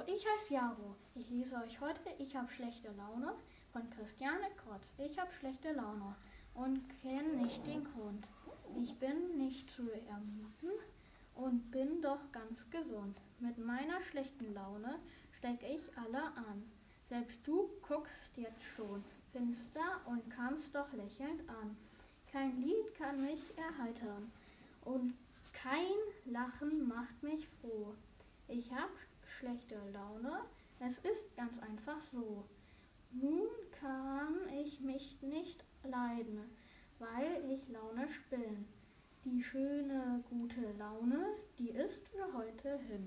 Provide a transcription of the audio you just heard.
Hallo, ich heiße Jaro. Ich lese euch heute Ich hab schlechte Laune von Christiane Krotz. Ich hab schlechte Laune und kenne nicht den Grund. Ich bin nicht zu ermuten und bin doch ganz gesund. Mit meiner schlechten Laune steck ich alle an. Selbst du guckst jetzt schon finster und kamst doch lächelnd an. Kein Lied kann mich erheitern und kein Lachen macht mich froh. Ich hab schlechte Laune, es ist ganz einfach so. Nun kann ich mich nicht leiden, weil ich launisch bin. Die schöne, gute Laune, die ist für heute hin.